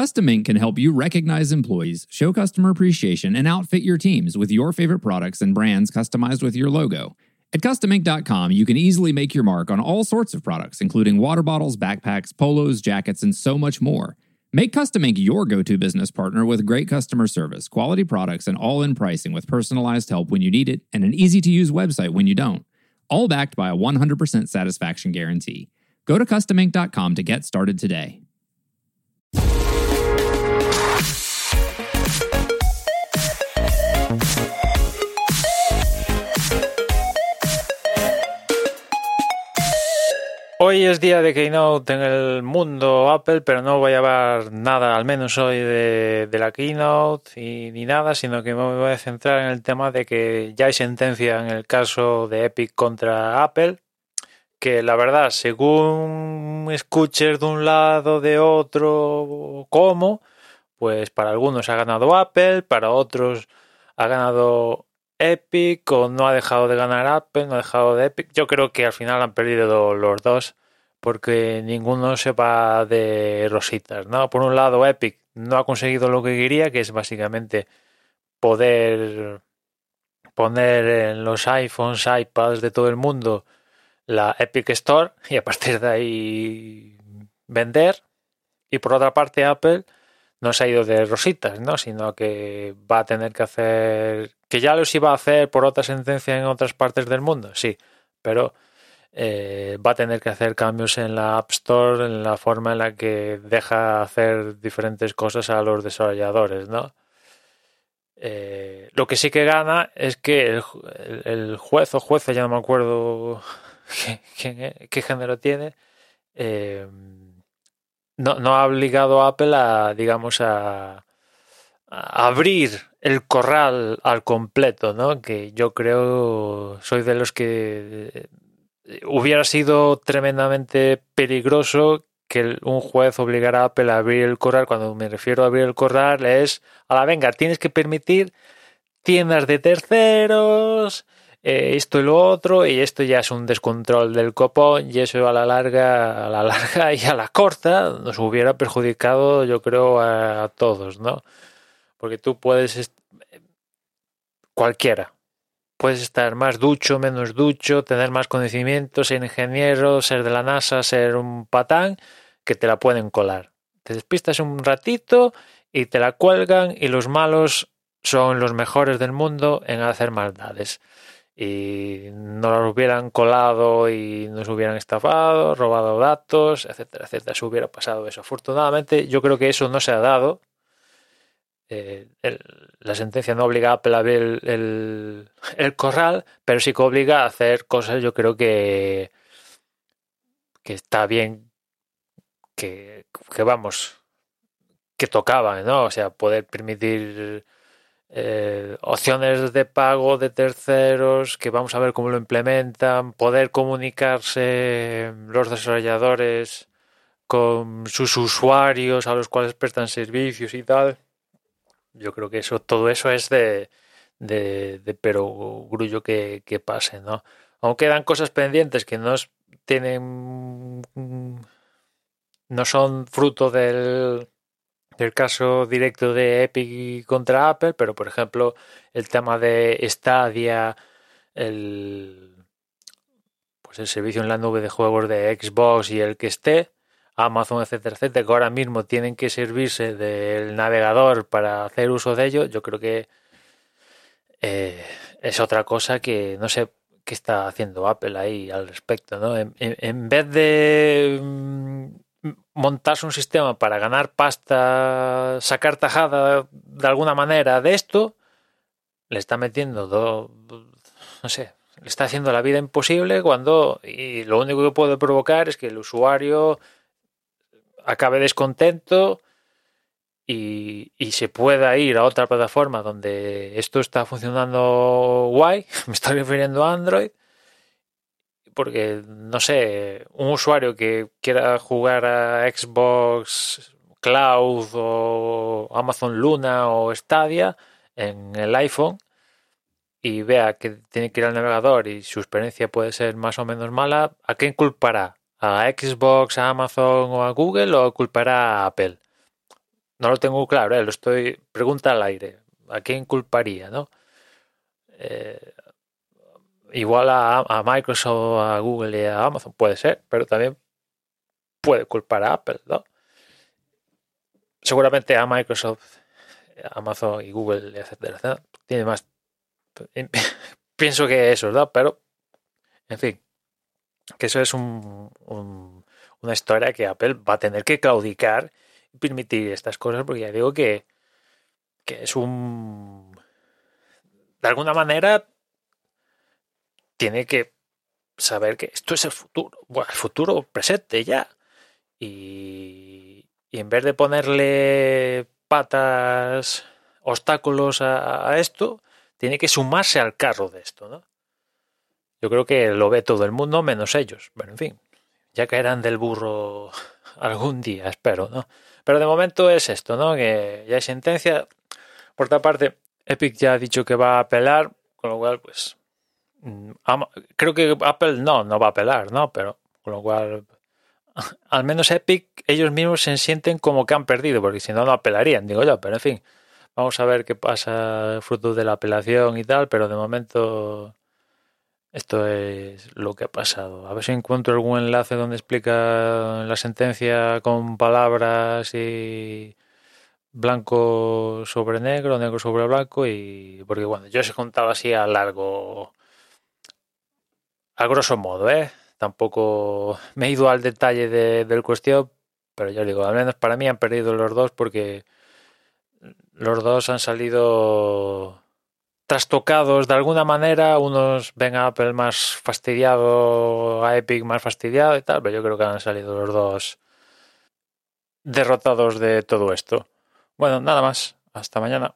Custom Ink can help you recognize employees, show customer appreciation, and outfit your teams with your favorite products and brands customized with your logo. At CustomInk.com, you can easily make your mark on all sorts of products, including water bottles, backpacks, polos, jackets, and so much more. Make Custom Ink your go to business partner with great customer service, quality products, and all in pricing with personalized help when you need it and an easy to use website when you don't. All backed by a 100% satisfaction guarantee. Go to CustomInk.com to get started today. Hoy es día de Keynote en el mundo Apple, pero no voy a hablar nada, al menos hoy, de, la Keynote y, ni nada, sino que me voy a centrar en el tema de que ya hay sentencia en el caso de Epic contra Apple, que la verdad, según escuches de un lado, de otro, cómo, pues para algunos ha ganado Apple, para otros ha ganado Epic o no ha dejado de ganar Apple, no ha dejado de Epic. Yo creo que al final han perdido los dos porque ninguno se va de rositas, ¿no? Por un lado, Epic no ha conseguido lo que quería, que es básicamente poder poner en los iPhones, iPads de todo el mundo la Epic Store y a partir de ahí vender. Y por otra parte, Apple no se ha ido de rositas, ¿no? Sino que va a tener que hacer, que ya los iba a hacer por otra sentencia en otras partes del mundo, sí, pero eh, va a tener que hacer cambios en la App Store, en la forma en la que deja hacer diferentes cosas a los desarrolladores, ¿no? Eh, lo que sí que gana es que el, juez o jueza, ya no me acuerdo qué, género tiene, eh, no, no ha obligado a Apple a, digamos, a, abrir el corral al completo, ¿no? Que yo creo, soy de los que eh, hubiera sido tremendamente peligroso que un juez obligara a Apple a abrir el corral. Cuando me refiero a abrir el corral es, a la venga, tienes que permitir tiendas de terceros, eh, esto y lo otro, y esto ya es un descontrol del copón, y eso a la larga, a la larga y a la corta nos hubiera perjudicado, yo creo, a, todos, ¿no? Porque tú puedes cualquiera. Puedes estar más ducho, menos ducho, tener más conocimientos, ser ingeniero, ser de la NASA, ser un patán, que te la pueden colar. Te despistas un ratito y te la cuelgan y los malos son los mejores del mundo en hacer maldades y no nos hubieran colado y nos hubieran estafado, robado datos, etcétera, etcétera. Se hubiera pasado eso. Afortunadamente, yo creo que eso no se ha dado. Eh, la sentencia no obliga a Apple abrir el, corral, pero sí que obliga a hacer cosas, yo creo que, que está bien, que, que vamos, que tocaba, ¿no? O sea, poder permitir eh, opciones de pago de terceros, que vamos a ver cómo lo implementan, poder comunicarse los desarrolladores con sus usuarios a los cuales prestan servicios y tal. Yo creo que eso, todo eso es de, de, pero grullo que, que pase, ¿no? Aunque quedan cosas pendientes que no tienen no son fruto del el caso directo de Epic contra Apple, pero por ejemplo el tema de Stadia, el, pues el servicio en la nube de juegos de Xbox y el que esté, Amazon, etcétera, etcétera, que ahora mismo tienen que servirse del navegador para hacer uso de ello, yo creo que eh, es otra cosa que no sé qué está haciendo Apple ahí al respecto, ¿no? en vez de montarse un sistema para ganar pasta, sacar tajada de alguna manera de esto, le está metiendo, do, no sé, le está haciendo la vida imposible cuando y lo único que puede provocar es que el usuario acabe descontento y, y, se pueda ir a otra plataforma donde esto está funcionando guay, me estoy refiriendo a Android, porque, no sé, un usuario que quiera jugar a Xbox Cloud o Amazon Luna o Stadia en el iPhone y vea que tiene que ir al navegador y su experiencia puede ser más o menos mala, ¿a quién culpará? ¿A Xbox, a Amazon o a Google o culpará a Apple? no lo tengo claro, ¿eh? lo estoy. Pregunta al aire. ¿A quién culparía, no? Eh, igual a, Microsoft, a Google y a Amazon, puede ser, pero también puede culpar a Apple, ¿no? Seguramente a Microsoft, Amazon y Google, etcétera, tiene más. Pienso que eso, ¿verdad? Pero, en fin, que eso es un, una historia que Apple va a tener que claudicar y permitir estas cosas, porque ya digo que, que es un. De alguna manera, tiene que saber que esto es el futuro, bueno, el futuro presente ya. Y, en vez de ponerle patas, obstáculos a, esto, tiene que sumarse al carro de esto, ¿no? Yo creo que lo ve todo el mundo menos ellos. Bueno, en fin, ya caerán del burro algún día, espero, ¿no? Pero de momento es esto, ¿no? Que ya hay sentencia. Por otra parte, Epic ya ha dicho que va a apelar, con lo cual, pues, creo que Apple no, no va a apelar, ¿no? Pero con lo cual, al menos Epic, ellos mismos se sienten como que han perdido, porque si no, no apelarían, digo yo, pero en fin, vamos a ver qué pasa fruto de la apelación y tal, pero de momento esto es lo que ha pasado. A ver si encuentro algún enlace donde explica la sentencia con palabras y blanco sobre negro, negro sobre blanco y porque bueno, yo se contaba así a largo a grosso modo, ¿eh? Tampoco me he ido al detalle de, del cuestión, pero yo digo, al menos para mí han perdido los dos porque los dos han salido trastocados de alguna manera. Unos ven a Apple más fastidiado, a Epic más fastidiado y tal, pero yo creo que han salido los dos derrotados de todo esto. Bueno, nada más. Hasta mañana.